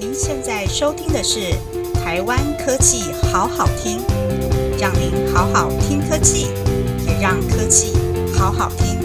您现在收听的是台湾科技好好听，让您好好听科技，也让科技好好听。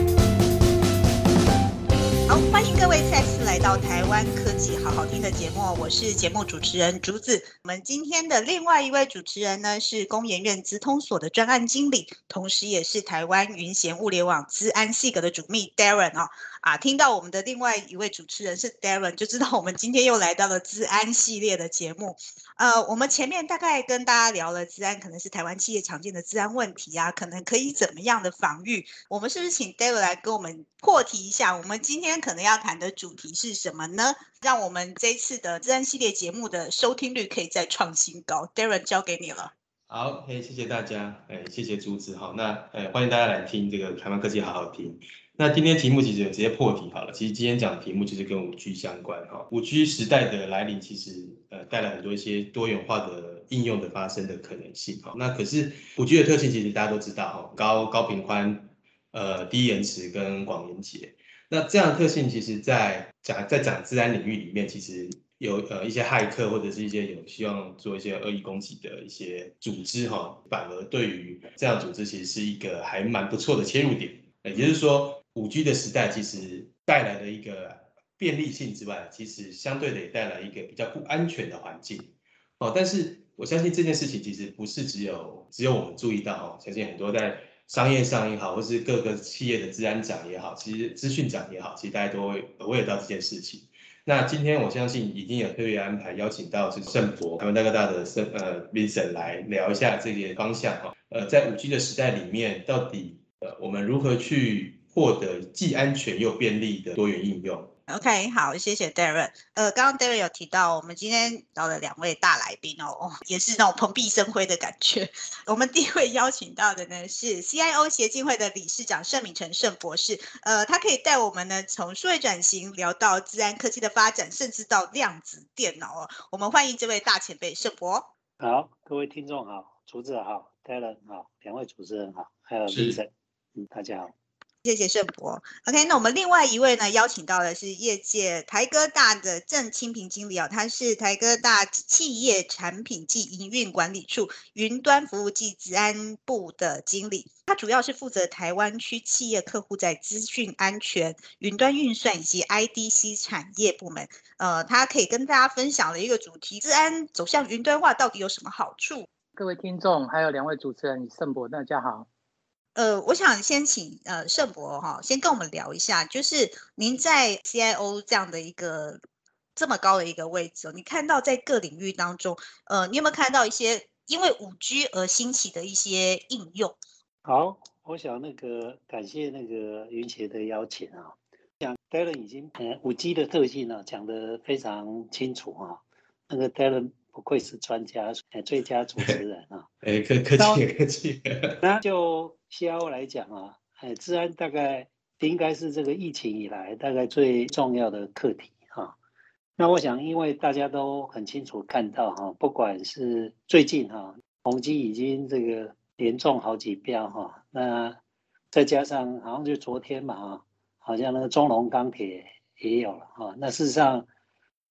好，欢迎各位再次来到台湾科技好好听的节目，我是节目主持人竹子。我们今天的另外一位主持人呢，是工研院资通所的专案经理，同时也是台湾云贤物联网资安系格的主秘 Darren 哦。啊，听到我们的另外一位主持人是 Darren，就知道我们今天又来到了资安系列的节目。呃，我们前面大概跟大家聊了资安，可能是台湾企业常见的资安问题啊，可能可以怎么样的防御？我们是不是请 Darren 来跟我们破题一下？我们今天可能要谈的主题是什么呢？让我们这次的自然系列节目的收听率可以再创新高。Darren 交给你了。好，哎，谢谢大家，哎，谢谢朱子，好，那，哎，欢迎大家来听这个台湾科技好好听。那今天题目其实直接破题好了，其实今天讲的题目就是跟五 G 相关哈。五 G 时代的来临，其实呃带来很多一些多元化的应用的发生的可能性哈。那可是五 G 的特性，其实大家都知道哈，高高频宽，呃低延迟跟广连接。那这样特性，其实在讲在讲自然领域里面，其实有呃一些骇客或者是一些有希望做一些恶意攻击的一些组织哈，反而对于这样组织其实是一个还蛮不错的切入点。也就是说。五 G 的时代其实带来的一个便利性之外，其实相对的也带来一个比较不安全的环境哦。但是我相信这件事情其实不是只有只有我们注意到哦，相信很多在商业上也好，或是各个企业的治安长也好，其实资讯长也好，其实大家都会会有到这件事情。那今天我相信已经有特别安排邀请到是圣博台湾大哥大的圣呃 Vincent 来聊一下这些方向哈。呃，在五 G 的时代里面，到底呃我们如何去？获得既安全又便利的多元应用。OK，好，谢谢 Darren。呃，刚刚 Darren 有提到，我们今天找了两位大来宾哦，也是那种蓬荜生辉的感觉。我们第一位邀请到的呢是 CIO 协进会的理事长盛敏成盛博士。呃，他可以带我们呢从数位转型聊到自然科技的发展，甚至到量子电脑哦。我们欢迎这位大前辈盛博。好，各位听众好，主持人好，Darren 好，两位主持人好，还有 Vincent，嗯，大家好。谢谢盛博。OK，那我们另外一位呢，邀请到的是业界台哥大的郑清平经理啊，他是台哥大企业产品及营运管理处云端服务暨治安部的经理，他主要是负责台湾区企业客户在资讯安全、云端运算以及 IDC 产业部门。呃，他可以跟大家分享的一个主题：治安走向云端化到底有什么好处？各位听众，还有两位主持人盛博，大家好。呃，我想先请呃盛博哈，先跟我们聊一下，就是您在 CIO 这样的一个这么高的一个位置，你看到在各领域当中，呃，你有没有看到一些因为五 G 而兴起的一些应用？好，我想那个感谢那个云杰的邀请啊，讲 Darren 已经呃五 G 的特性呢讲得非常清楚啊，那个 Darren 不愧是专家，呃最佳主持人啊，哎客客气客气，那就。C I O 来讲啊，哎，治安大概应该是这个疫情以来大概最重要的课题哈。那我想，因为大家都很清楚看到哈，不管是最近哈，宏基已经这个连中好几标哈，那再加上好像就昨天嘛哈，好像那个中龙钢铁也有了哈。那事实上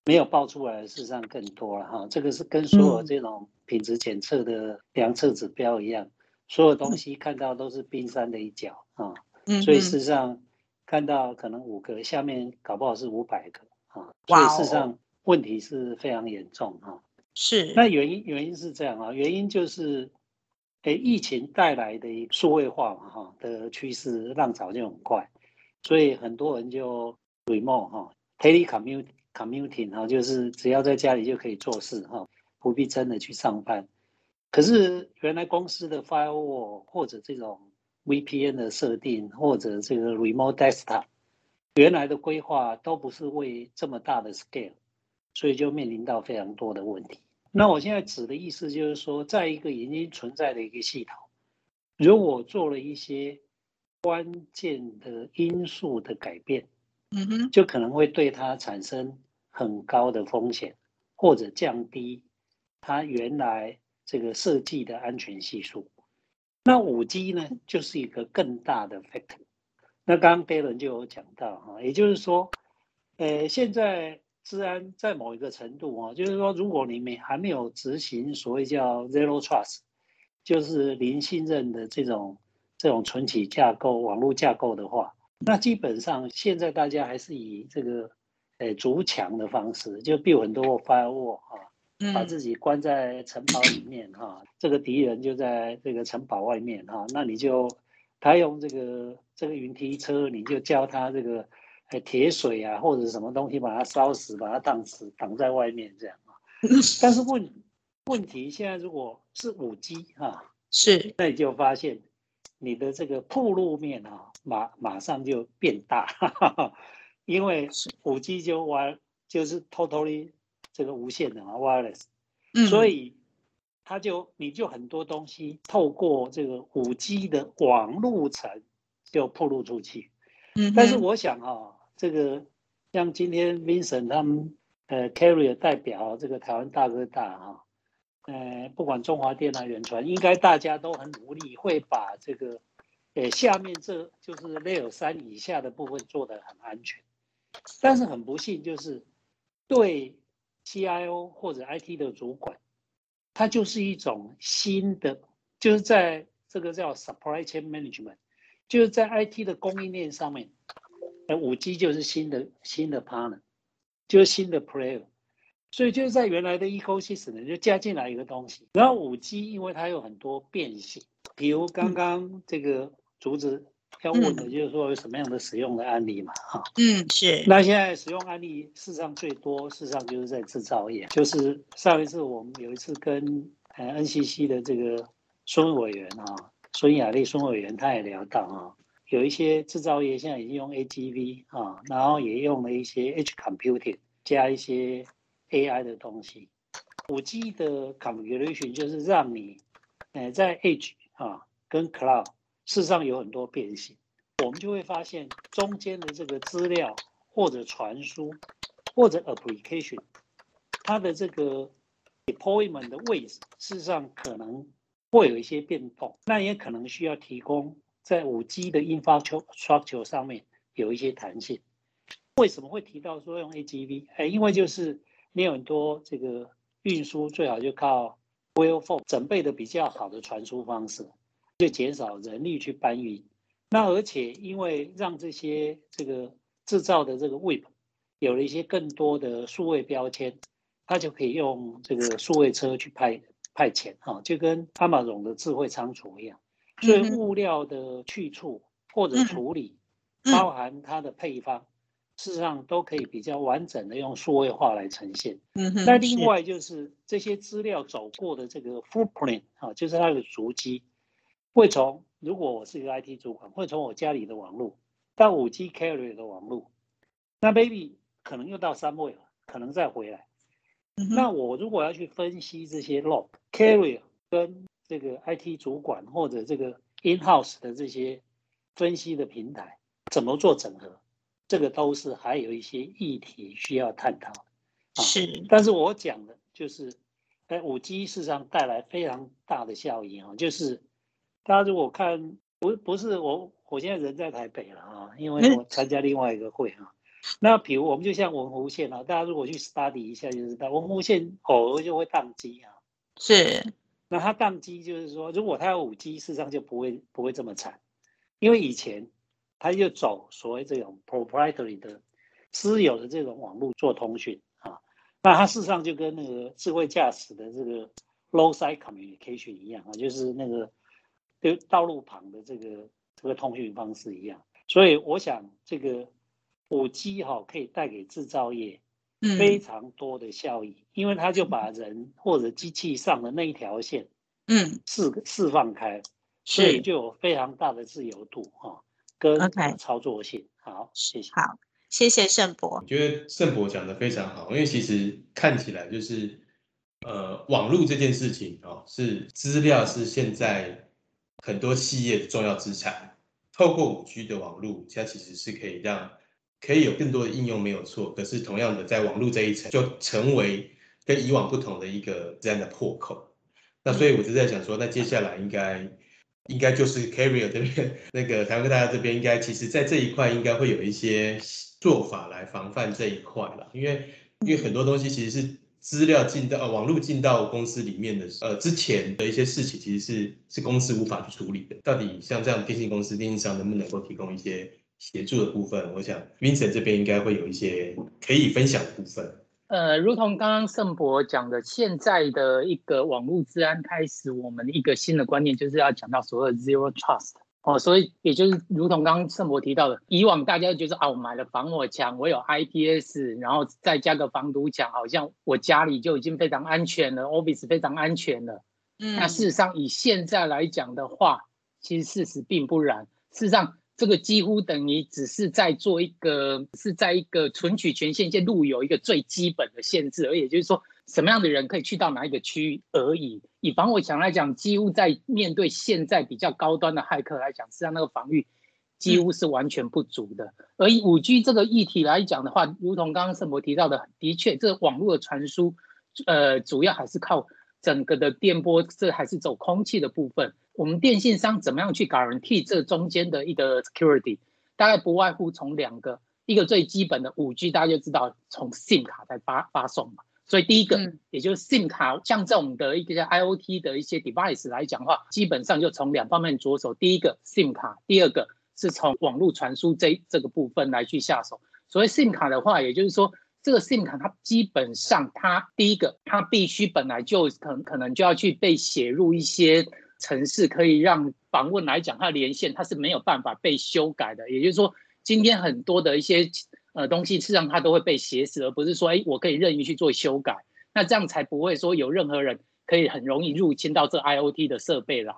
没有爆出来，事实上更多了哈。这个是跟所有这种品质检测的量测指标一样。所有东西看到都是冰山的一角啊，所以事实上看到可能五个，下面搞不好是五百个啊，所以事实上问题是非常严重啊。是，那原因原因是这样啊，原因就是，诶，疫情带来的一数位化嘛哈的趋势浪潮就很快，所以很多人就 remote 哈，telecommuting 哈，就是只要在家里就可以做事哈，不必真的去上班。可是原来公司的 firewall 或者这种 VPN 的设定，或者这个 remote desktop，原来的规划都不是为这么大的 scale，所以就面临到非常多的问题。那我现在指的意思就是说，在一个已经存在的一个系统，如果做了一些关键的因素的改变，嗯哼，就可能会对它产生很高的风险，或者降低它原来。这个设计的安全系数，那五 G 呢，就是一个更大的 factor。那刚刚 Darren 就有讲到哈，也就是说，呃，现在治安在某一个程度啊，就是说，如果你没还没有执行所谓叫 Zero Trust，就是零信任的这种这种存起架构、网络架构的话，那基本上现在大家还是以这个诶筑墙的方式，就 build 很多 firewall 啊，把自己关在城堡里面哈，这个敌人就在这个城堡外面哈，那你就他用这个这个云梯车，你就叫他这个。铁水啊，或者什么东西把它烧死，把它挡死，挡在外面这样啊。但是问问题现在如果是五 G 哈，是，那你就发现你的这个铺路面啊，马马上就变大，哈哈因为五 G 就完就是 totally 这个无线的嘛，wireless，所以它就你就很多东西透过这个五 G 的网路层就铺路出去。嗯，但是我想哈。这个像今天 Vincent 他们呃 Carrier 代表这个台湾大哥大哈，呃不管中华电啊远传，应该大家都很努力，会把这个呃下面这就是 Layer 三以下的部分做得很安全。但是很不幸就是对 CIO 或者 IT 的主管，它就是一种新的，就是在这个叫 Supply Chain Management，就是在 IT 的供应链上面。哎，五 G 就是新的新的 partner，就是新的 player，所以就是在原来的 ecosystem 就加进来一个东西。然后五 G 因为它有很多变性，比如刚刚这个竹子要问的就是说有什么样的使用的案例嘛？哈，嗯，是。那现在使用案例事实上最多，事实上就是在制造业。就是上一次我们有一次跟呃 NCC 的这个孙委员啊，孙雅丽孙委员他也聊到啊。有一些制造业现在已经用 AGV 啊，然后也用了一些 Edge Computing 加一些 AI 的东西。五 G 的 Configuration 就是让你，呃，在 Edge 啊跟 Cloud 事实上有很多变形，我们就会发现中间的这个资料或者传输或者 Application，它的这个 Deployment 的位置事实上可能会有一些变动，那也可能需要提供。在五 G 的 infrastructure 上面有一些弹性。为什么会提到说用 AGV？哎，因为就是你有很多这个运输最好就靠 Wire f o r 准备的比较好的传输方式，就减少人力去搬运。那而且因为让这些这个制造的这个 Web 有了一些更多的数位标签，它就可以用这个数位车去派派遣哈，就跟阿玛总的智慧仓储一样。所以物料的去处或者处理，包含它的配方，事实上都可以比较完整的用数位化来呈现。那另外就是这些资料走过的这个 footprint 啊，就是它的足迹，会从如果我是一个 IT 主管，会从我家里的网络到五 G carrier 的网络，那 baby 可能又到三位了，可能再回来。那我如果要去分析这些 log carrier 跟这个 IT 主管或者这个 in house 的这些分析的平台怎么做整合，这个都是还有一些议题需要探讨。是，但是我讲的就是，哎，五 G 事实上带来非常大的效益啊，就是大家如果看，不不是我，我现在人在台北了啊，因为我参加另外一个会啊。那比如我们就像文湖线啊，大家如果去 study 一下就知道，文湖线偶尔就会宕机啊。是。那它宕机就是说，如果它有五 G，事实上就不会不会这么惨，因为以前它就走所谓这种 proprietary 的私有的这种网络做通讯啊，那它事实上就跟那个智慧驾驶的这个 low side communication 一样啊，就是那个就道路旁的这个这个通讯方式一样，所以我想这个五 G 哈可以带给制造业。非常多的效益，因为它就把人或者机器上的那一条线，嗯，释释放开，所以就有非常大的自由度哈，跟操作性。好，谢谢。好，谢谢盛博。我觉得盛博讲的非常好，因为其实看起来就是，呃，网络这件事情哦，是资料是现在很多企业的重要资产，透过五 G 的网络，它其实是可以让。可以有更多的应用没有错，可是同样的，在网络这一层就成为跟以往不同的一个这样的破口。那所以我就在想说，那接下来应该应该就是 Carrier 这边 那个台湾大家这边应该其实在这一块应该会有一些做法来防范这一块了，因为因为很多东西其实是资料进到呃网络进到公司里面的呃之前的一些事情，其实是是公司无法去处理的。到底像这样电信公司、电信商能不能够提供一些协助的部分？我想 Vincent 这边应该会有一些可以分享的部分。呃，如同刚刚盛博讲的，现在的一个网络治安开始，我们一个新的观念就是要讲到所谓的 zero trust 哦，所以也就是如同刚刚盛博提到的，以往大家就是啊，我买了防火墙，我有 IPS，然后再加个防毒墙，好像我家里就已经非常安全了，Office 非常安全了。嗯，那事实上以现在来讲的话，其实事实并不然，事实上。这个几乎等于只是在做一个，是在一个存取权限线路有一个最基本的限制，而也就是说，什么样的人可以去到哪一个区域而已。以防火墙来讲，几乎在面对现在比较高端的骇客来讲，实际上那个防御几乎是完全不足的。而以五 G 这个议题来讲的话，如同刚刚盛博提到的，的确，这网络的传输，呃，主要还是靠整个的电波，这还是走空气的部分。我们电信商怎么样去 guarantee 这中间的一个 security？大概不外乎从两个，一个最基本的五 G，大家就知道从 SIM 卡在发发送嘛。所以第一个，也就是 SIM 卡，像这种的一个 IOT 的一些 device 来讲的话，基本上就从两方面着手。第一个 SIM 卡，第二个是从网络传输这这个部分来去下手。所谓 SIM 卡的话，也就是说这个 SIM 卡它基本上它第一个，它必须本来就可可能就要去被写入一些。城市可以让访问来讲，它连线它是没有办法被修改的。也就是说，今天很多的一些呃东西，事实上它都会被写死，而不是说，哎，我可以任意去做修改。那这样才不会说有任何人可以很容易入侵到这 IOT 的设备来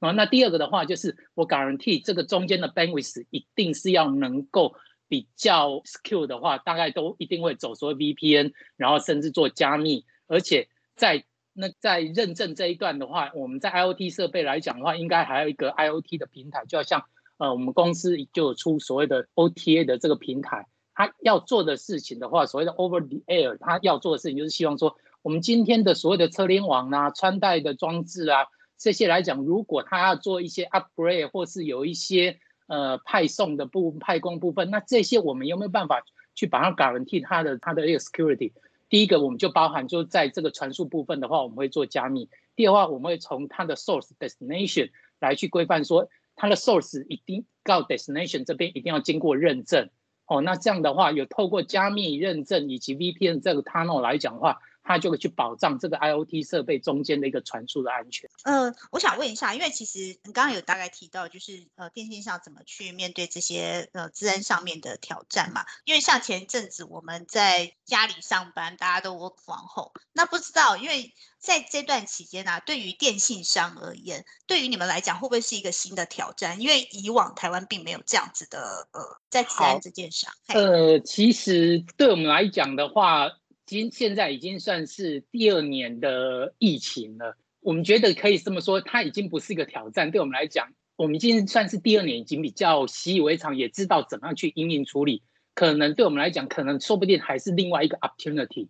啊。那第二个的话，就是我 guarantee 这个中间的 bandwidth 一定是要能够比较 secure 的话，大概都一定会走所谓 VPN，然后甚至做加密，而且在那在认证这一段的话，我们在 IOT 设备来讲的话，应该还有一个 IOT 的平台，就要像呃我们公司就有出所谓的 OTA 的这个平台，他要做的事情的话，所谓的 Over the Air，他要做的事情就是希望说，我们今天的所谓的车联网啊、穿戴的装置啊这些来讲，如果他要做一些 upgrade 或是有一些呃派送的部派工部分，那这些我们有没有办法去把它 guarantee 它的它的一个 security？第一个，我们就包含就在这个传输部分的话，我们会做加密。第二话，我们会从它的 source destination 来去规范，说它的 source 一定到 destination 这边一定要经过认证。哦，那这样的话，有透过加密认证以及 VPN 这个 tunnel 来讲的话。它就会去保障这个 IOT 设备中间的一个传输的安全。呃，我想问一下，因为其实你刚刚有大概提到，就是呃，电信上怎么去面对这些呃治安上面的挑战嘛？因为像前一阵子我们在家里上班，大家都 work from home，那不知道，因为在这段期间呢，对于电信商而言，对于你们来讲，会不会是一个新的挑战？因为以往台湾并没有这样子的呃，在治安这件事上。呃，其实对我们来讲的话。今现在已经算是第二年的疫情了，我们觉得可以这么说，它已经不是一个挑战。对我们来讲，我们已经算是第二年，已经比较习以为常，也知道怎么样去应应处理。可能对我们来讲，可能说不定还是另外一个 opportunity。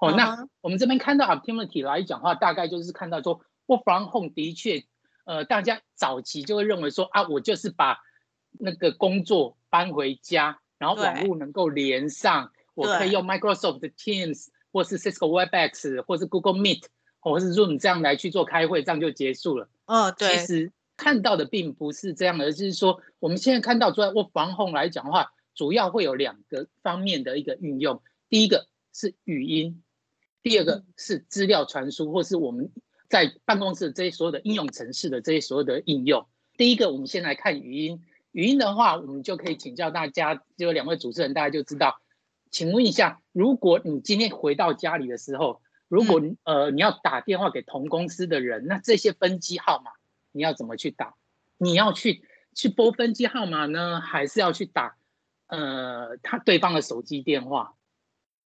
哦，那我们这边看到 opportunity 来讲话，大概就是看到说，work from home 的确，呃，大家早期就会认为说啊，我就是把那个工作搬回家，然后网络能够连上。我可以用 Microsoft Teams 或是 Cisco Webex 或是 Google Meet 或是 Zoom 这样来去做开会，这样就结束了。哦，对。其实看到的并不是这样，而是说我们现在看到，做 from Home 来讲的话，主要会有两个方面的一个运用。第一个是语音，第二个是资料传输，或是我们在办公室这些所有的应用程式的这些所有的应用。第一个，我们先来看语音。语音的话，我们就可以请教大家，就两位主持人，大家就知道。请问一下，如果你今天回到家里的时候，如果呃你要打电话给同公司的人，那这些分机号码你要怎么去打？你要去去拨分机号码呢，还是要去打呃他对方的手机电话？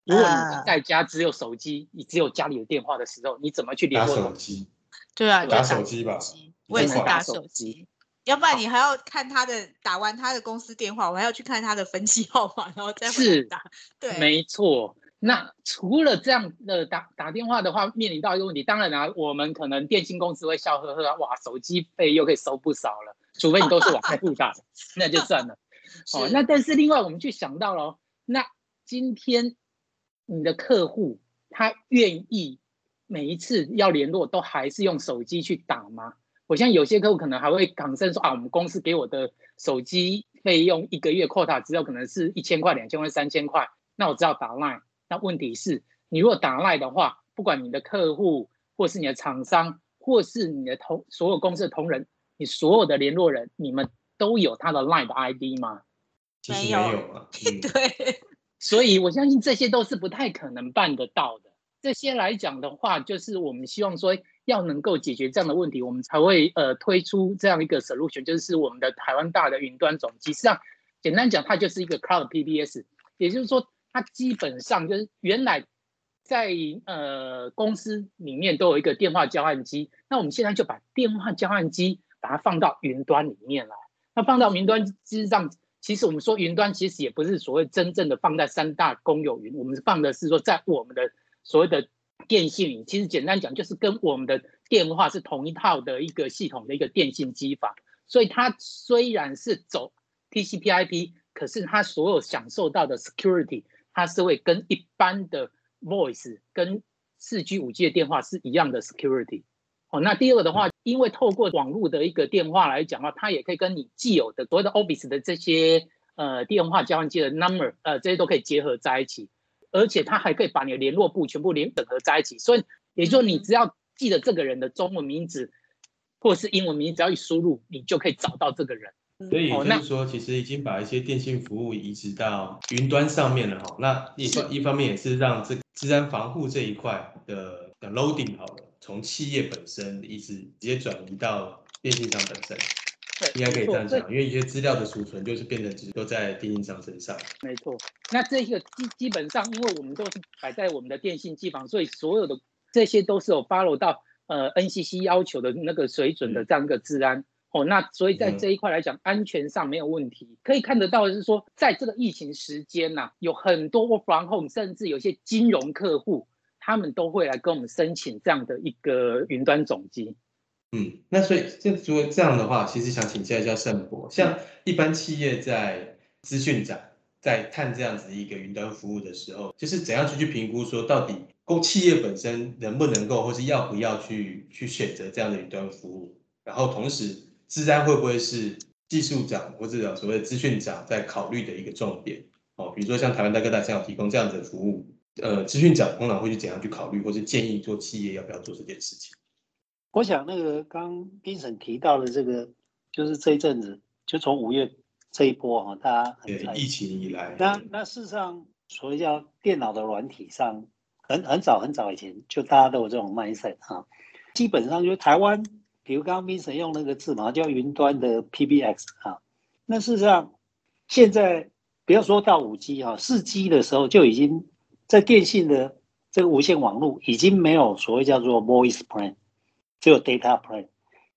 如果你在家只有手机，你只有家里的电话的时候，你怎么去联络？打手机。对啊，打手机吧。我也是打手机。要不然你还要看他的打完他的公司电话，我还要去看他的分期号码，然后再打。对，没错。那除了这样的打打电话的话，面临到一个问题，当然啊，我们可能电信公司会笑呵呵，哇，手机费又可以收不少了。除非你都是往开 户打，那就算了。哦，那但是另外我们去想到了，那今天你的客户他愿意每一次要联络都还是用手机去打吗？我像有些客户可能还会抗争说啊，我们公司给我的手机费用一个月 quota 只有可能是一千块、两千块、三千块，那我只要打 line。那问题是，你如果打 line 的话，不管你的客户或是你的厂商或是你的同所有公司的同仁，你所有的联络人，你们都有他的 line 的 ID 吗？其实没有啊。对。所以我相信这些都是不太可能办得到的。这些来讲的话，就是我们希望说要能够解决这样的问题，我们才会呃推出这样一个 solution，就是我们的台湾大的云端总机。实际上，简单讲，它就是一个 cloud PBS，也就是说，它基本上就是原来在呃公司里面都有一个电话交换机，那我们现在就把电话交换机把它放到云端里面来。那放到云端之上。其实我们说云端其实也不是所谓真正的放在三大公有云，我们放的是说在我们的所谓的电信。其实简单讲就是跟我们的电话是同一套的一个系统的一个电信机法。所以它虽然是走 TCP/IP，可是它所有享受到的 security，它是会跟一般的 voice 跟四 G、五 G 的电话是一样的 security。哦，那第二个的话，因为透过网络的一个电话来讲的话，它也可以跟你既有的所谓的 Office 的这些呃电话交换机的 number，呃这些都可以结合在一起，而且它还可以把你的联络簿全部连整合在一起。所以，也就是说，你只要记得这个人的中文名字或者是英文名，只要一输入，你就可以找到这个人。所以也就是说，其实已经把一些电信服务移植到云端上面了哈。那一方一方面也是让这治安防护这一块的 loading 好了。从企业本身一直直接转移到电信商本身，应该可以这样讲，因为一些资料的储存就是变成只都在电信商身上。没错，那这个基基本上，因为我们都是摆在我们的电信机房，所以所有的这些都是有 follow 到呃 NCC 要求的那个水准的这样一个治安哦。那所以在这一块来讲，安全上没有问题。可以看得到的是说，在这个疫情时间呐，有很多 work from home，甚至有些金融客户。他们都会来跟我们申请这样的一个云端总机。嗯，那所以这如果这样的话，其实想请教一下盛博，像一般企业在资讯长在看这样子一个云端服务的时候，就是怎样去去评估说到底公企业本身能不能够，或是要不要去去选择这样的云端服务，然后同时自然会不会是技术长或者所谓的资讯长在考虑的一个重点？哦，比如说像台湾大哥大这样提供这样子的服务。呃，资讯长通常会去怎样去考虑，或是建议做企业要不要做这件事情？我想那个刚冰审提到的这个，就是这一阵子，就从五月这一波哈，大家对疫情以来，那那事实上，所谓叫电脑的软体上，很很早很早以前就大家都有这种 mindset 哈，基本上就台湾，比如刚刚冰审用那个字嘛，叫云端的 PBX 啊，那事实上现在不要说到五 G 哈，四 G 的时候就已经。在电信的这个无线网络已经没有所谓叫做 voice plan，只有 data plan，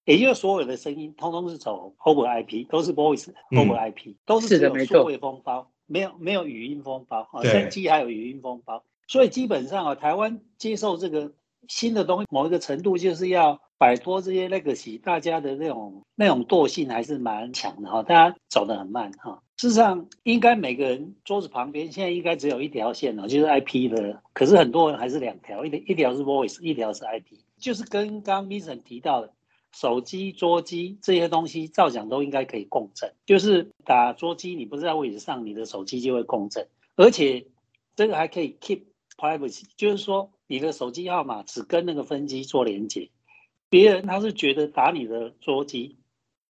也就是所有的声音通通是走 over IP，都是 voice over IP，都是只有数位封包，没有没有语音封包啊，三 G 还有语音封包，所以基本上啊，台湾接受这个新的东西，某一个程度就是要。摆脱这些 legacy，大家的那种那种惰性还是蛮强的哈，大家走得很慢哈。事实上，应该每个人桌子旁边现在应该只有一条线了，就是 IP 的。可是很多人还是两条，一一条是 voice，一条是 IP。就是跟刚刚 Vincent 提到的，手机、桌机这些东西，照讲都应该可以共振。就是打桌机，你不在位置上，你的手机就会共振，而且这个还可以 keep privacy，就是说你的手机号码只跟那个分机做连接。别人他是觉得打你的桌机，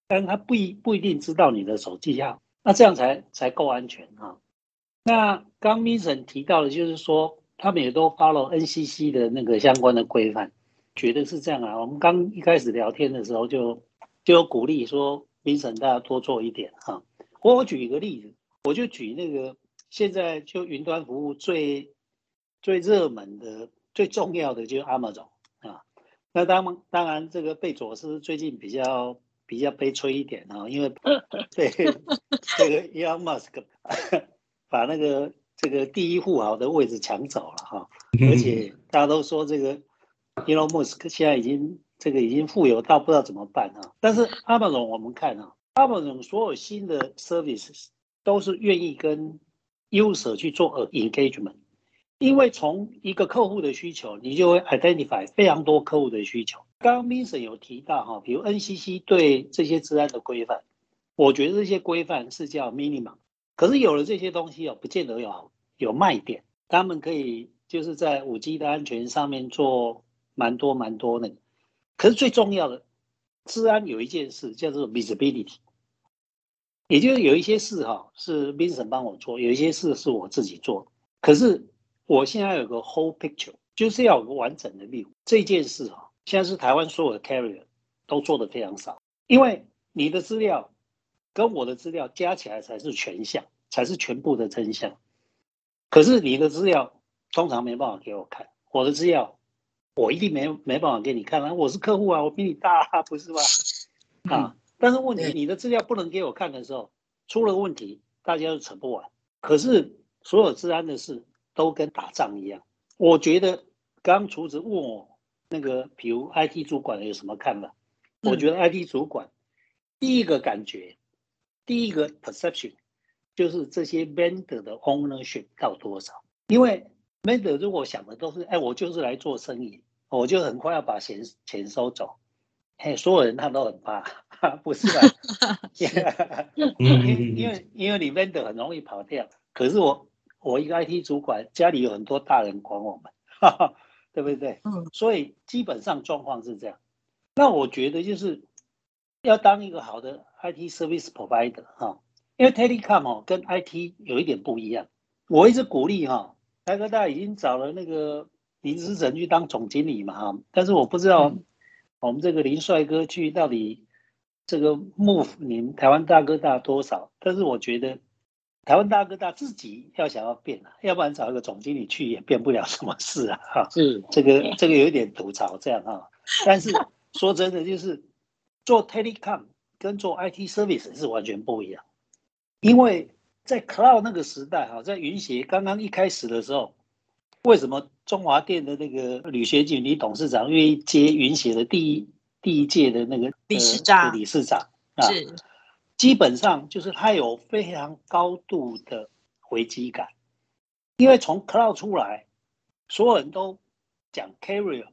但他不一不一定知道你的手机号，那这样才才够安全啊。那刚 Mason 提到的，就是说他们也都 follow NCC 的那个相关的规范，觉得是这样啊。我们刚一开始聊天的时候就就鼓励说，Mason 大家多做一点哈。我我举一个例子，我就举那个现在就云端服务最最热门的、最重要的就是 Amazon 啊。那当当然，这个贝佐斯最近比较比较悲催一点啊，因为 对这个 Elon Musk 把那个这个第一富豪的位置抢走了哈，而且大家都说这个 Elon Musk 现在已经这个已经富有到不知道怎么办啊。但是 Amazon 我们看啊，Amazon 所有新的 services 都是愿意跟 user 去做 engagement，因为从一个客户的需求，你就会 identify 非常多客户的需求。刚刚 Vincent 有提到哈，比如 NCC 对这些治安的规范，我觉得这些规范是叫 minimum，可是有了这些东西哦，不见得有有卖点。他们可以就是在五 G 的安全上面做蛮多蛮多那个，可是最重要的，治安有一件事叫做 visibility，也就是有一些事哈是 Vincent 帮我做，有一些事是我自己做，可是。我现在有个 whole picture，就是要有个完整的 view。这件事哈，现在是台湾所有的 carrier 都做的非常少，因为你的资料跟我的资料加起来才是全项，才是全部的真相。可是你的资料通常没办法给我看，我的资料我一定没没办法给你看啊！我是客户啊，我比你大，啊，不是吗？啊！但是问题，你的资料不能给我看的时候，出了问题，大家都扯不完。可是所有治安的事。都跟打仗一样，我觉得刚厨子问我那个，比如 IT 主管有什么看法？我觉得 IT 主管第一个感觉，第一个 perception 就是这些 vendor 的 ownership 到多少？因为 vendor 如果想的都是，哎，我就是来做生意，我就很快要把钱钱收走，嘿，所有人他都很怕，不是吧？因为因为因为你 vendor 很容易跑掉，可是我。我一个 IT 主管，家里有很多大人管我们，对不对？嗯，所以基本上状况是这样。那我觉得就是要当一个好的 IT service provider 哈，因为 telecom 哦跟 IT 有一点不一样。我一直鼓励哈，台科大已经找了那个林思成去当总经理嘛哈，但是我不知道我们这个林帅哥去到底这个 move 你台湾大哥大多少？但是我觉得。台湾大哥大自己要想要变啊，要不然找一个总经理去也变不了什么事啊！哈，是这个这个有一点吐槽这样哈。但是说真的，就是做 telecom 跟做 IT service 是完全不一样，因为在 cloud 那个时代哈，在云协刚刚一开始的时候，为什么中华电的那个吕学锦李董事长愿意接云协的第一第一届的那个理事长？理事长啊。基本上就是他有非常高度的危机感，因为从 cloud 出来，所有人都讲 carrier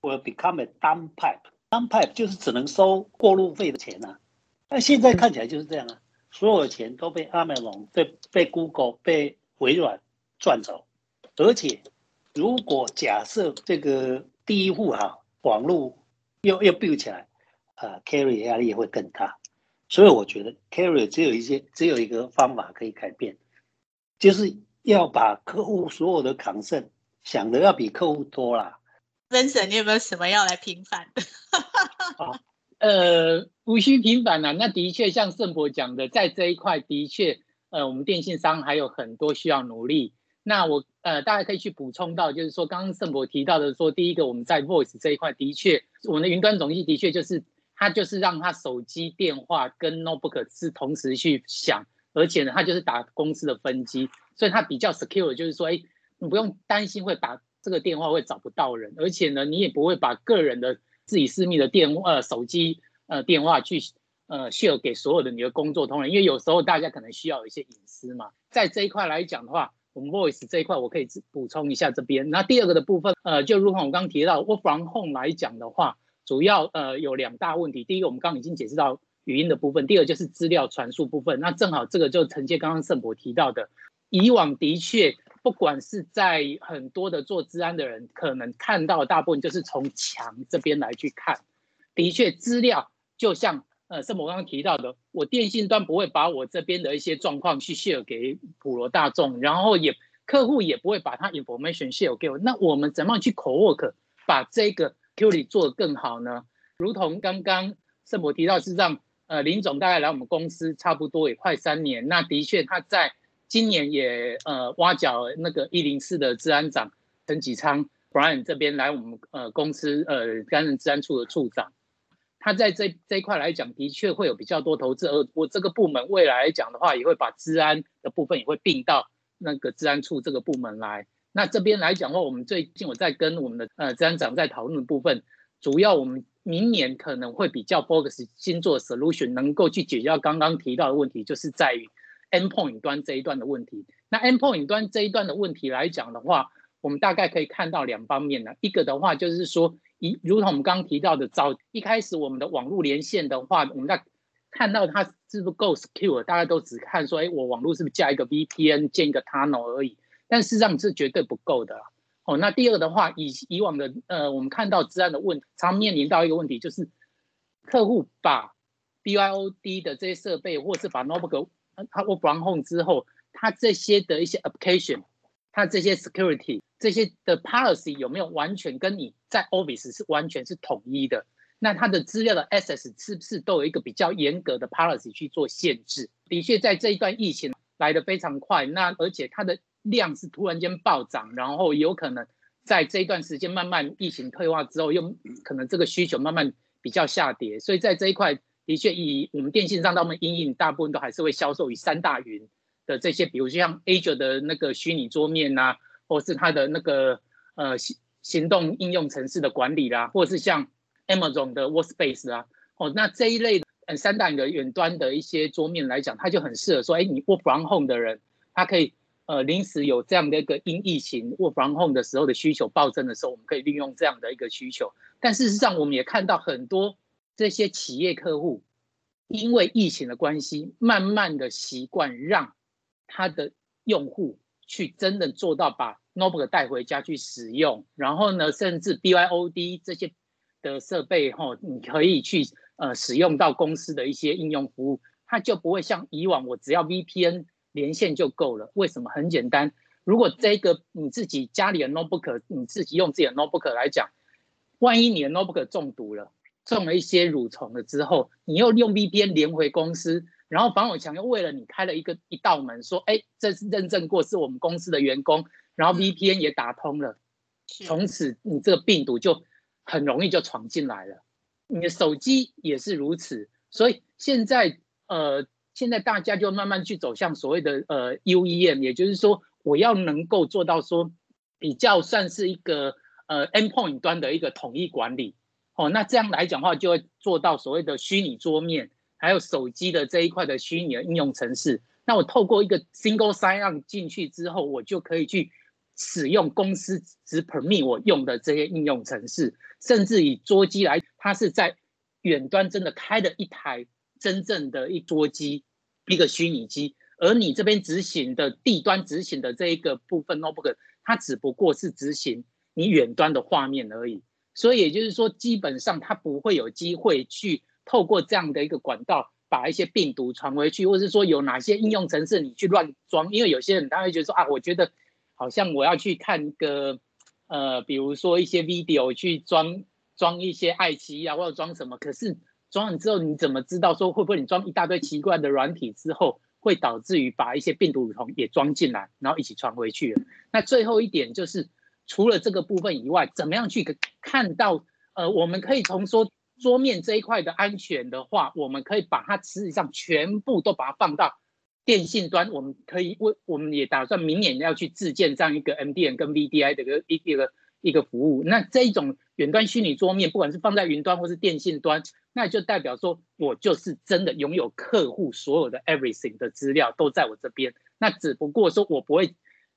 will become a dumb pipe，dumb pipe 就是只能收过路费的钱啊。那现在看起来就是这样啊，所有的钱都被 Amazon、被被 Google、被微软赚走，而且如果假设这个第一户哈网络又又 build 起来，啊，carrier 压力也会更大。所以我觉得 carrier 只有一些，只有一个方法可以改变，就是要把客户所有的抗胜想的要比客户多啦。Vincent，你有没有什么要来平反的？呃，无需平反啊。那的确像盛博讲的，在这一块的确，呃，我们电信商还有很多需要努力。那我呃，大家可以去补充到，就是说刚刚盛博提到的，说第一个我们在 voice 这一块的确，我们的云端总机的确就是。它就是让他手机电话跟 notebook 是同时去响，而且呢，它就是打公司的分机，所以它比较 secure，就是说，哎，你不用担心会打这个电话会找不到人，而且呢，你也不会把个人的自己私密的电呃手机呃电话去呃 share 给所有的你的工作同仁，因为有时候大家可能需要一些隐私嘛。在这一块来讲的话，我们 voice 这一块我可以补充一下这边。那第二个的部分，呃，就如同我刚刚提到 work from home 来讲的话。主要呃有两大问题，第一个我们刚刚已经解释到语音的部分，第二就是资料传输部分。那正好这个就承接刚刚盛博提到的，以往的确不管是在很多的做治安的人，可能看到大部分就是从墙这边来去看，的确资料就像呃圣博刚刚提到的，我电信端不会把我这边的一些状况去 share 给普罗大众，然后也客户也不会把他 information share 给我，那我们怎么样去 co work 把这个？Q 里做的更好呢？如同刚刚圣博提到，是让呃林总大概来我们公司差不多也快三年。那的确他在今年也呃挖角那个一零四的治安长陈启昌 Brian 这边来我们呃公司呃担任治安处的处长。他在这这一块来讲，的确会有比较多投资。而我这个部门未来来讲的话，也会把治安的部分也会并到那个治安处这个部门来。那这边来讲的话，我们最近我在跟我们的呃治安长在讨论的部分，主要我们明年可能会比较 focus 新做 solution，能够去解决刚刚提到的问题，就是在于 endpoint 端这一段的问题。那 endpoint 端这一段的问题来讲的话，我们大概可以看到两方面呢。一个的话就是说，一如同我们刚刚提到的，早一开始我们的网络连线的话，我们在看到它是不是够 secure，大家都只看说，哎，我网络是不是加一个 VPN 建一个 tunnel 而已，但事实上是绝对不够的。哦，那第二的话，以以往的呃，我们看到治安的问，常面临到一个问题，就是客户把 BYOD 的这些设备，或是把 notebook 它 work from home 之后，它这些的一些 application，它这些 security 这些的 policy 有没有完全跟你在 Office 是完全是统一的？那它的资料的 access 是不是都有一个比较严格的 policy 去做限制？的确，在这一段疫情来得非常快，那而且它的量是突然间暴涨，然后有可能在这一段时间慢慢疫情退化之后，又可能这个需求慢慢比较下跌，所以在这一块的确以我们电信上他们阴影大部分都还是会销售于三大云的这些，比如像 Azure 的那个虚拟桌面呐，或是它的那个呃行行动应用程式的管理啦，或是像 Amazon 的 Workspace 啊，哦，那这一类的嗯三大的远端的一些桌面来讲，它就很适合说，哎，你 Work from home 的人，他可以。呃，临时有这样的一个因疫情 work from home 的时候的需求暴增的时候，我们可以利用这样的一个需求。但事实上，我们也看到很多这些企业客户，因为疫情的关系，慢慢的习惯让他的用户去真的做到把 notebook 带回家去使用，然后呢，甚至 BYOD 这些的设备哈，你可以去呃使用到公司的一些应用服务，它就不会像以往我只要 VPN。连线就够了，为什么？很简单，如果这个你自己家里的 notebook，你自己用自己的 notebook 来讲，万一你的 notebook 中毒了，中了一些蠕虫了之后，你又用 VPN 连回公司，然后防火墙又为了你开了一个一道门，说，哎，这是认证过是我们公司的员工，然后 VPN 也打通了，从此你这个病毒就很容易就闯进来了。你的手机也是如此，所以现在呃。现在大家就慢慢去走向所谓的呃 UEM，也就是说，我要能够做到说比较算是一个呃 endpoint 端的一个统一管理哦。那这样来讲话，就会做到所谓的虚拟桌面，还有手机的这一块的虚拟的应用程式。那我透过一个 single sign on 进去之后，我就可以去使用公司只 permit 我用的这些应用程式，甚至以桌机来，它是在远端真的开了一台。真正的一桌机，一个虚拟机，而你这边执行的地端执行的这一个部分 notebook，它只不过是执行你远端的画面而已。所以也就是说，基本上它不会有机会去透过这样的一个管道，把一些病毒传回去，或者是说有哪些应用程式你去乱装。因为有些人他会觉得说啊，我觉得好像我要去看个呃，比如说一些 video 去装装一些爱奇艺啊，或者装什么，可是。装完之后，你怎么知道说会不会你装一大堆奇怪的软体之后，会导致于把一些病毒虫也装进来，然后一起传回去？那最后一点就是，除了这个部分以外，怎么样去看到？呃，我们可以从说桌面这一块的安全的话，我们可以把它实际上全部都把它放到电信端。我们可以，为我们也打算明年要去自建这样一个 MDN 跟 VDI 的一个一个一个服务。那这一种远端虚拟桌面，不管是放在云端或是电信端。那就代表说，我就是真的拥有客户所有的 everything 的资料都在我这边。那只不过说我不会，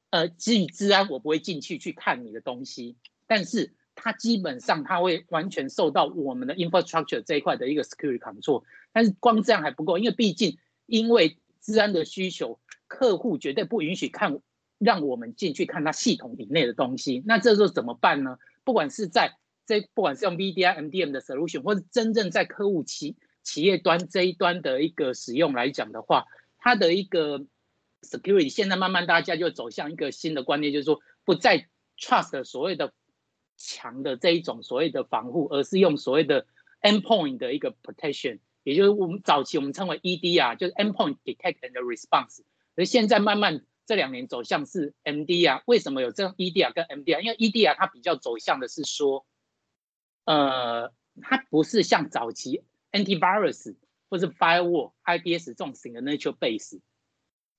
呃，基于治安，我不会进去去看你的东西。但是它基本上它会完全受到我们的 infrastructure 这一块的一个 security control。但是光这样还不够，因为毕竟因为治安的需求，客户绝对不允许看让我们进去看他系统以内的东西。那这时候怎么办呢？不管是在这不管是用 VDI、MDM 的 solution，或者真正在客户企企业端这一端的一个使用来讲的话，它的一个 security 现在慢慢大家就走向一个新的观念，就是说不再 trust 所谓的强的这一种所谓的防护，而是用所谓的 endpoint 的一个 protection，也就是我们早期我们称为 EDR，就是 endpoint detect and response。而现在慢慢这两年走向是 MDR，为什么有这样 EDR 跟 MDR？因为 EDR 它比较走向的是说。呃，它不是像早期 antivirus 或是 firewall、IDS 这种 signature base，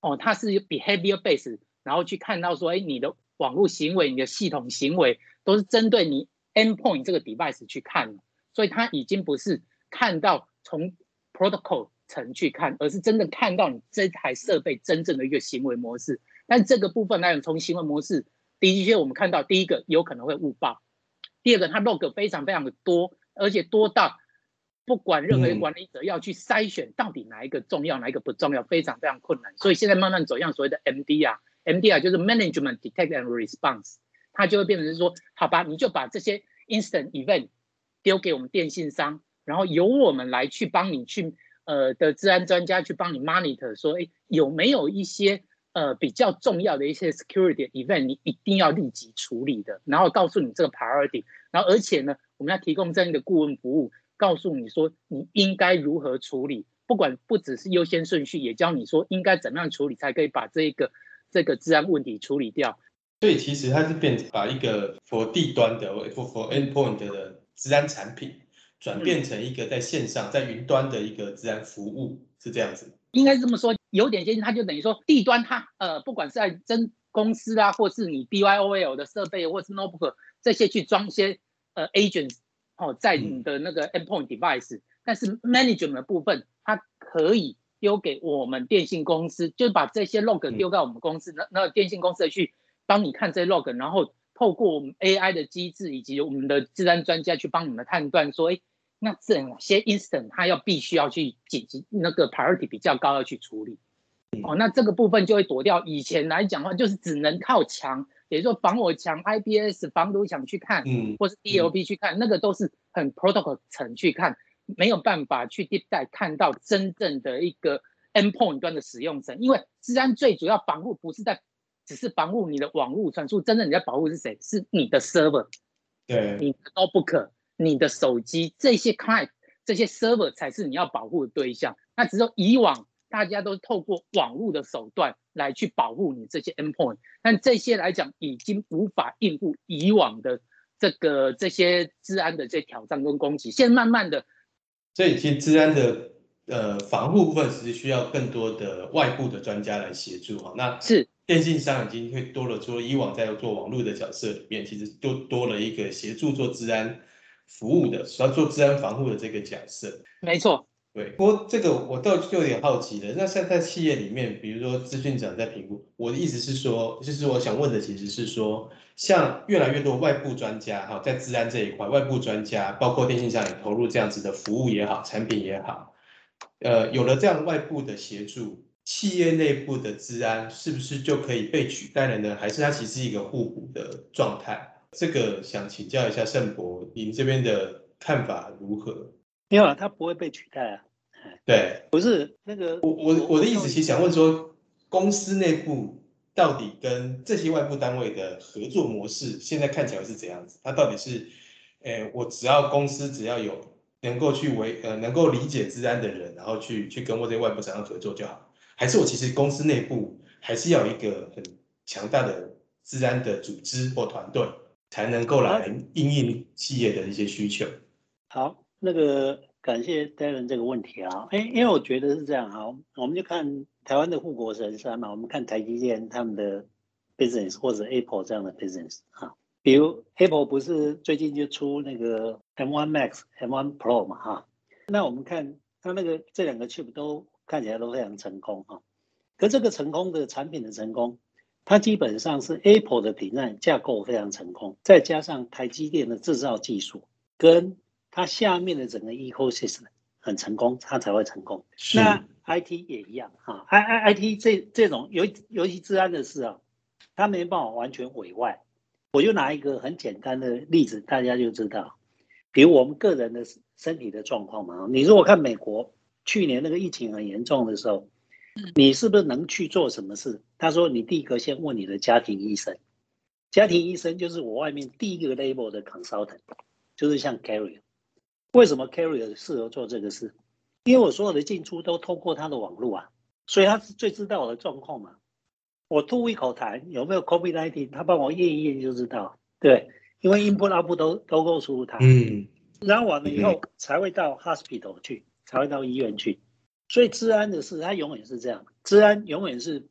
哦，它是 behavior base，然后去看到说，哎，你的网络行为、你的系统行为都是针对你 endpoint 这个 device 去看，所以它已经不是看到从 protocol 层去看，而是真的看到你这台设备真正的一个行为模式。但这个部分来讲，从行为模式的确我们看到第一个有可能会误报，第二个它 log 非常非常的多，而且多到不管任何一管理者要去筛选到底哪一个重要，哪一个不重要，非常非常困难。所以现在慢慢走向所谓的 MDR，MDR 就是 Management Detect and Response，它就会变成是说，好吧，你就把这些 Instant Event 丢给我们电信商，然后由我们来去帮你去呃的治安专家去帮你 monitor，说，哎，有没有一些呃比较重要的一些 security event，你一定要立即处理的，然后告诉你这个 priority，然后而且呢，我们要提供这样一个顾问服务。告诉你说你应该如何处理，不管不只是优先顺序，也教你说应该怎么样处理才可以把这一个这个治安问题处理掉。所以其实它是变把一个 for 地端的 for for endpoint 的治安产品，转变成一个在线上在云端的一个治安服务，是这样子。应该是这么说，有点接近，它就等于说地端它呃，不管是在真公司啊，或是你 BYOL 的设备，或是 notebook 这些去装一些呃 agents。哦，在你的那个 endpoint device，但是 management 的部分，它可以丢给我们电信公司，就把这些 log 丢到我们公司，那那电信公司去帮你看这些 log，然后透过我们 AI 的机制以及我们的治安专家去帮你们判断说，哎，那这哪些 instant 它要必须要去紧急那个 priority 比较高要去处理。哦，那这个部分就会躲掉以前来讲的话，就是只能靠墙。也就是说，防火墙、IPS 防毒墙去看，嗯，或是 DLP 去看，那个都是很 protocol 层去看，没有办法去 deep dive 看到真正的一个 endpoint 端的使用层。因为治安最主要防护不是在，只是防护你的网络传输，真正你在保护是谁？是你的 server，对，你的 notebook、你的手机这些 client、这些 server 才是你要保护的对象。那只有以往。大家都透过网络的手段来去保护你这些 endpoint，但这些来讲已经无法应付以往的这个这些治安的这些挑战跟攻击。现在慢慢的，所以其实治安的呃防护部分其实需要更多的外部的专家来协助哈。那是电信商已经会多了，除了以往在做网络的角色里面，其实就多了一个协助做治安服务的，要做治安防护的这个角色。没错。对，不过这个我倒就有点好奇了。那现在企业里面，比如说资讯长在评估，我的意思是说，就是我想问的其实是说，像越来越多外部专家哈，在治安这一块，外部专家包括电信商也投入这样子的服务也好，产品也好，呃，有了这样外部的协助，企业内部的治安是不是就可以被取代了呢？还是它其实是一个互补的状态？这个想请教一下盛博，您这边的看法如何？没有啊，它不会被取代啊。对，不是那个我我我的意思，其实想问说，公司内部到底跟这些外部单位的合作模式，现在看起来是怎样子？它到底是，诶，我只要公司只要有能够去维呃能够理解治安的人，然后去去跟我这些外部厂商合作就好，还是我其实公司内部还是要一个很强大的治安的组织或团队，才能够来应应企业的一些需求？好。那个感谢 Darren 这个问题啊，哎，因为我觉得是这样哈，我们就看台湾的护国神山嘛，我们看台积电他们的 business 或者 Apple 这样的 business 啊，比如 Apple 不是最近就出那个 M1 Max、M1 Pro 嘛哈，那我们看它那个这两个 chip 都看起来都非常成功哈，可这个成功的产品的成功，它基本上是 Apple 的平台架构非常成功，再加上台积电的制造技术跟它下面的整个 ecosystem 很成功，它才会成功。那 IT 也一样啊，I I IT 这这种尤尤其治安的事啊，它没办法完全委外。我就拿一个很简单的例子，大家就知道，比如我们个人的身体的状况嘛。你如果看美国去年那个疫情很严重的时候，你是不是能去做什么事？他说你第一个先问你的家庭医生，家庭医生就是我外面第一个 label 的 consultant，就是像 Gary。为什么 Carrier 适合做这个事？因为我所有的进出都通过他的网络啊，所以他是最知道我的状况嘛。我吐一口痰，有没有 COVID-19，他帮我验一验就知道。对，因为 input output 都都够出他。嗯。然后完了以后才会到 hospital 去，才会到医院去。所以治安的事，它永远是这样。治安永远是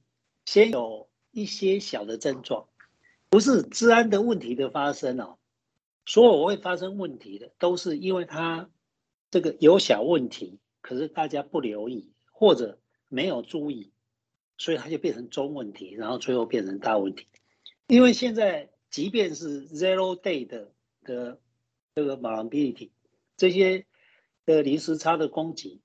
先有一些小的症状，不是治安的问题的发生哦。所有会发生问题的，都是因为它这个有小问题，可是大家不留意或者没有注意，所以它就变成中问题，然后最后变成大问题。因为现在即便是 zero day 的的这个 vulnerability，这些的临时差的攻击，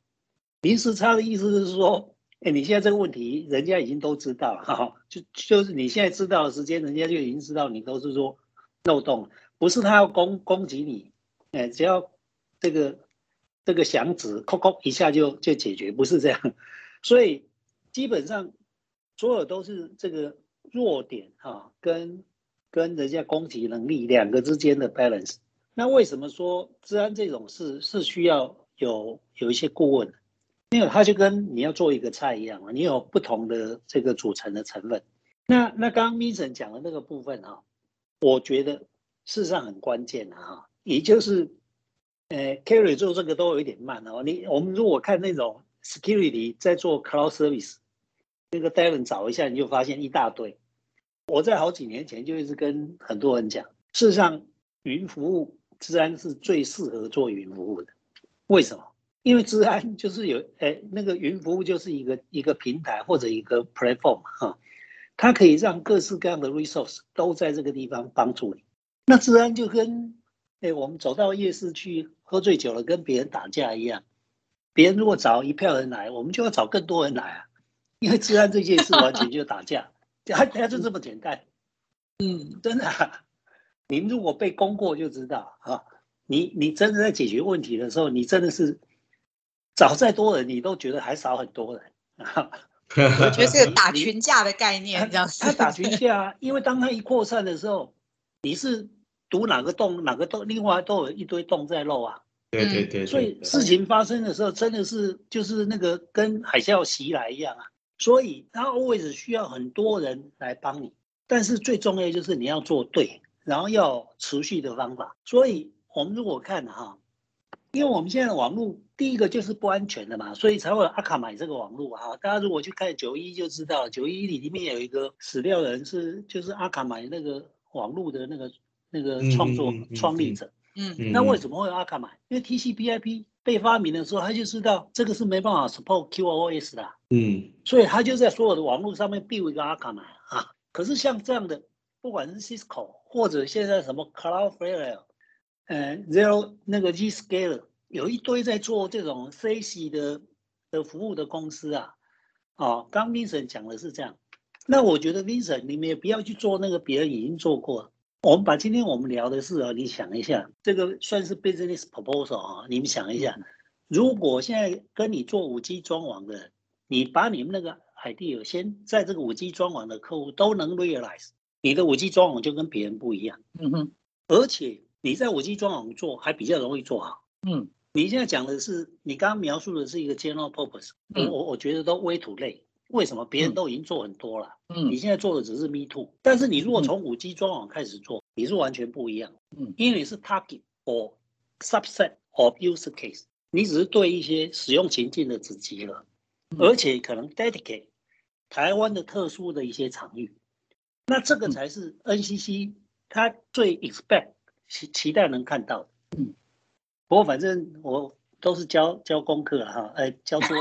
临时差的意思是说，哎，你现在这个问题人家已经都知道了，哈，就就是你现在知道的时间，人家就已经知道你都是说漏洞，不是他要攻攻击你，哎，只要这个这个响指，扣扣一下就就解决，不是这样，所以基本上所有都是这个。弱点哈，跟跟人家攻击能力两个之间的 balance。那为什么说治安这种事是需要有有一些顾问？因为它就跟你要做一个菜一样嘛，你有不同的这个组成的成分。那那刚刚 Mason 讲的那个部分哈，我觉得事实上很关键的哈，也就是呃 Carry 做这个都有一点慢哦。你我们如果看那种 Security 在做 Cloud Service。那个 Darren 找一下，你就发现一大堆。我在好几年前就一直跟很多人讲，事实上，云服务治安是最适合做云服务的。为什么？因为治安就是有，哎，那个云服务就是一个一个平台或者一个 platform 哈，它可以让各式各样的 resource 都在这个地方帮助你。那治安就跟，哎，我们走到夜市去喝醉酒了，跟别人打架一样。别人如果找一票人来，我们就要找更多人来啊。因为治安这件事完全就打架，他他就这么简单。嗯，真的，您如果被攻过就知道啊。你你真的在解决问题的时候，你真的是找再多人，你都觉得还少很多人。我觉得是打群架的概念，这样子。他打群架，因为当他一扩散的时候，你是堵哪个洞哪个洞，另外都有一堆洞在漏啊。对对对。所以事情发生的时候，真的是就是那个跟海啸袭来一样啊。所以它 always 需要很多人来帮你，但是最重要就是你要做对，然后要持续的方法。所以我们如果看哈，因为我们现在的网络第一个就是不安全的嘛，所以才会阿卡买这个网络啊。大家如果去看九一就知道，九一里里面有一个死掉的人是就是阿卡买那个网络的那个那个创作创立者。嗯，那为什么会有阿卡买？因为 TCP/IP。被发明的时候，他就知道这个是没办法 support QoS 的，嗯，所以他就在所有的网络上面 build 一个 Akamai 啊。可是像这样的，不管是 Cisco 或者现在什么 Cloudflare，呃，Zero 那个 Zscaler，有一堆在做这种 SASE 的的服务的公司啊。哦，刚 Vincent 讲的是这样，那我觉得 Vincent 你们也不要去做那个别人已经做过。我们把今天我们聊的事啊，你想一下，这个算是 business proposal 啊。你们想一下，如果现在跟你做五 G 装网的，你把你们那个 idea 先在这个五 G 装网的客户都能 realize，你的五 G 装网就跟别人不一样。嗯哼，而且你在五 G 装网做还比较容易做好。嗯，你现在讲的是，你刚刚描述的是一个 general purpose，我我我觉得都 way too late。为什么别人都已经做很多了？嗯，你现在做的只是 me too，但是你如果从五 G 专网开始做，你是完全不一样。嗯，因为你是 target or subset of use case，你只是对一些使用情境的只集了，而且可能 dedicate 台湾的特殊的一些场域，那这个才是 NCC 他最 expect 期期待能看到的。嗯，不过反正我都是教教功课哈，哎，教出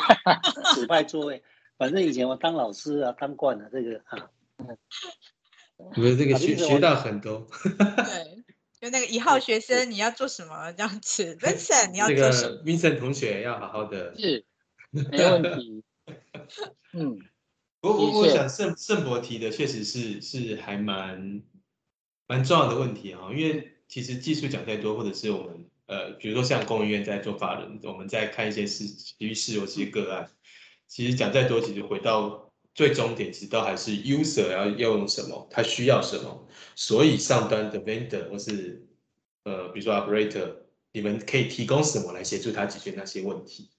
指 派座位。反正以前我当老师啊，当惯了这个啊，你们这个学学到很多。对，就那个一号学生，你要做什么这样子？Vincent，你要做什么？Vincent 同学要好好的。是，没问题。嗯，我我我想圣圣博提的确实是是还蛮蛮重要的问题啊，因为其实技术讲太多，或者是我们呃，比如说像公务员在做法人，我们在看一些事趋势或些个案。其实讲再多，其实回到最终点，其实都还是 user 要要用什么，他需要什么。所以上端的 vendor 或是呃，比如说 operator，你们可以提供什么来协助他解决那些问题？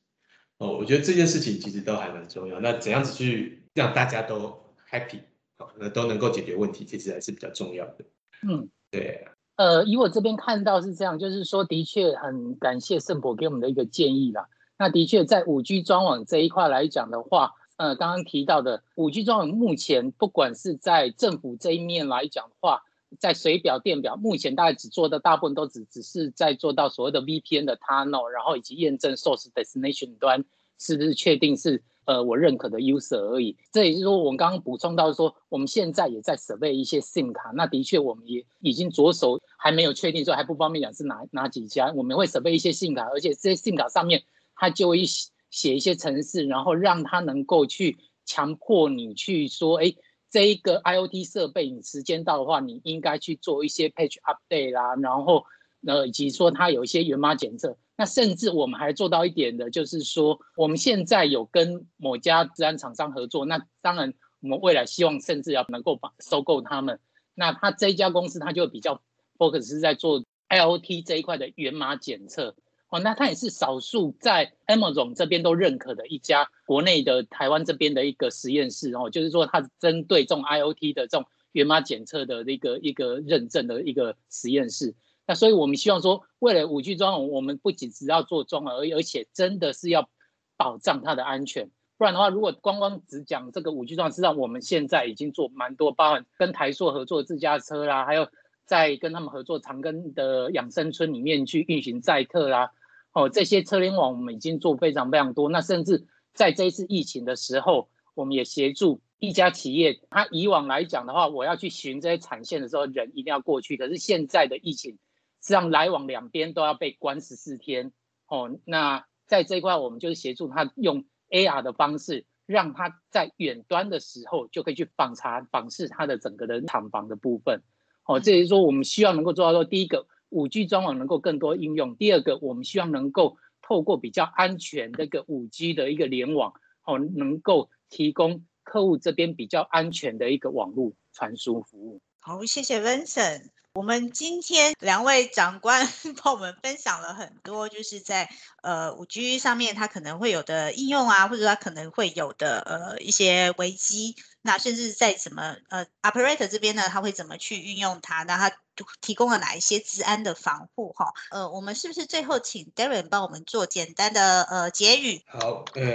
哦，我觉得这件事情其实都还蛮重要。那怎样子去让大家都 happy，好，那都能够解决问题，其实还是比较重要的。嗯，对。呃，以我这边看到是这样，就是说，的确很感谢盛博给我们的一个建议啦。那的确，在五 G 专网这一块来讲的话，呃，刚刚提到的五 G 专网，目前不管是在政府这一面来讲的话，在水表、电表，目前大概只做的大部分都只只是在做到所谓的 VPN 的 tunnel，然后以及验证 source destination 端是不是确定是呃我认可的 user 而已。这也就是说，我们刚刚补充到说，我们现在也在准备一些 SIM 卡，那的确我们也已经着手，还没有确定，说还不方便讲是哪哪几家。我们会准备一些 SIM 卡，而且这些 SIM 卡上面他就会写写一些程式，然后让他能够去强迫你去说，哎。这一个 IOT 设备，你时间到的话，你应该去做一些 page update 啦，然后呃以及说它有一些源码检测。那甚至我们还做到一点的，就是说我们现在有跟某家治安厂商合作，那当然我们未来希望甚至要能够把收购他们。那他这一家公司，他就比较 focus 是在做 IOT 这一块的源码检测。哦，那它也是少数在 Amazon 这边都认可的一家国内的台湾这边的一个实验室哦，就是说它针对这种 IOT 的这种源码检测的一个一个认证的一个实验室。那所以我们希望说，为了五 G 装潢，我们不仅只要做装而，而且真的是要保障它的安全。不然的话，如果光光只讲这个五 G 装，实际上我们现在已经做蛮多，包含跟台硕合作自驾车啦，还有在跟他们合作长庚的养生村里面去运行载客啦。哦，这些车联网我们已经做非常非常多。那甚至在这一次疫情的时候，我们也协助一家企业。它以往来讲的话，我要去寻这些产线的时候，人一定要过去。可是现在的疫情，实际上来往两边都要被关十四天。哦，那在这一块，我们就是协助他用 AR 的方式，让他在远端的时候就可以去访查、访视他的整个的厂房的部分。哦，这也是说我们希望能够做到说，第一个。五 G 专网能够更多应用。第二个，我们希望能够透过比较安全的一个五 G 的一个联网，好，能够提供客户这边比较安全的一个网络传输服务。好，谢谢 Vincent。我们今天两位长官 帮我们分享了很多，就是在呃五 G 上面它可能会有的应用啊，或者它可能会有的呃一些危机，那甚至在怎么呃 operator 这边呢，他会怎么去运用它？那它提供了哪一些治安的防护？哈，呃，我们是不是最后请 Darren 帮我们做简单的呃结语？好，呃，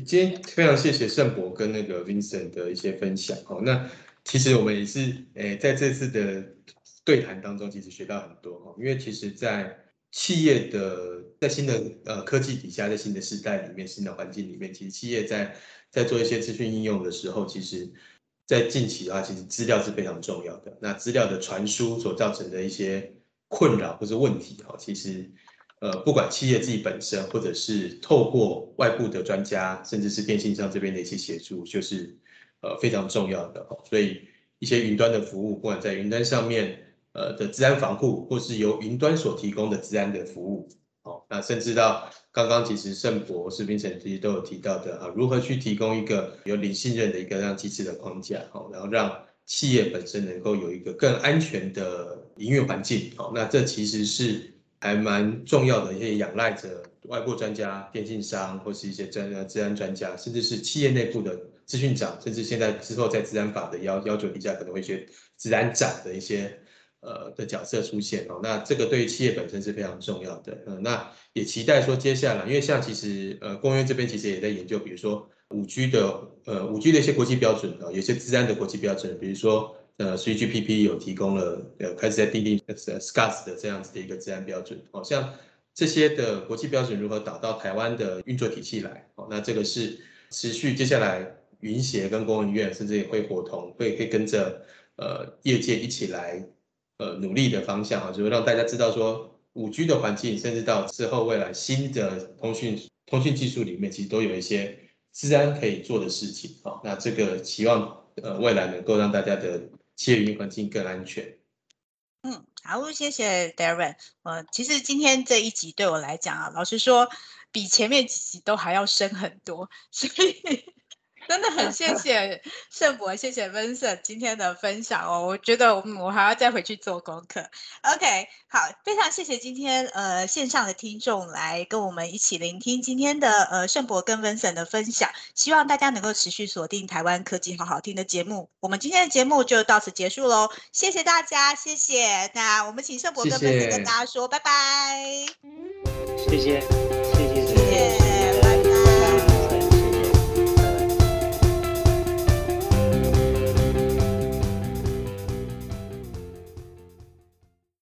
今天非常谢谢盛博跟那个 Vincent 的一些分享。哦，那其实我们也是诶在这次的。对谈当中，其实学到很多哈，因为其实，在企业的在新的呃科技底下，在新的时代里面，新的环境里面，其实企业在在做一些资讯应用的时候，其实，在近期的话，其实资料是非常重要的。那资料的传输所造成的一些困扰或者问题哈，其实呃，不管企业自己本身，或者是透过外部的专家，甚至是电信商这边的一些协助，就是呃非常重要的。所以一些云端的服务，不管在云端上面。呃的治安防护，或是由云端所提供的治安的服务，哦，那甚至到刚刚其实盛博士、冰城这些都有提到的啊，如何去提供一个有零信任的一个让机制的框架，哦，然后让企业本身能够有一个更安全的营运环境，哦，那这其实是还蛮重要的，一些仰赖着外部专家、电信商或是一些专治安专家，甚至是企业内部的资讯长，甚至现在之后在治安法的要要求底下，可能会学治安长的一些。呃的角色出现哦，那这个对于企业本身是非常重要的。嗯，那也期待说接下来，因为像其实呃公园这边其实也在研究，比如说五 G 的呃五 G 的一些国际标准啊，有些自然的国际标准，比如说呃 3GPP 有提供了呃开始在订定 SCAS 的这样子的一个自然标准。哦，像这些的国际标准如何导到台湾的运作体系来？哦，那这个是持续接下来云协跟公文院甚至也会伙同，会会跟着呃业界一起来。呃，努力的方向啊，就是让大家知道说，五 G 的环境，甚至到之后未来新的通讯通讯技术里面，其实都有一些自然可以做的事情啊。那这个期望呃未来能够让大家的企业运营环境更安全。嗯，好，谢谢 Darren。呃，其实今天这一集对我来讲啊，老实说，比前面几集都还要深很多，所以。真的很谢谢盛博，谢谢 Vincent 今天的分享哦。我觉得我我还要再回去做功课。OK，好，非常谢谢今天呃线上的听众来跟我们一起聆听今天的呃盛博跟 Vincent 的分享。希望大家能够持续锁定台湾科技好好听的节目。我们今天的节目就到此结束喽，谢谢大家，谢谢。那我们请盛博跟 Vincent 跟大家说拜拜。谢谢。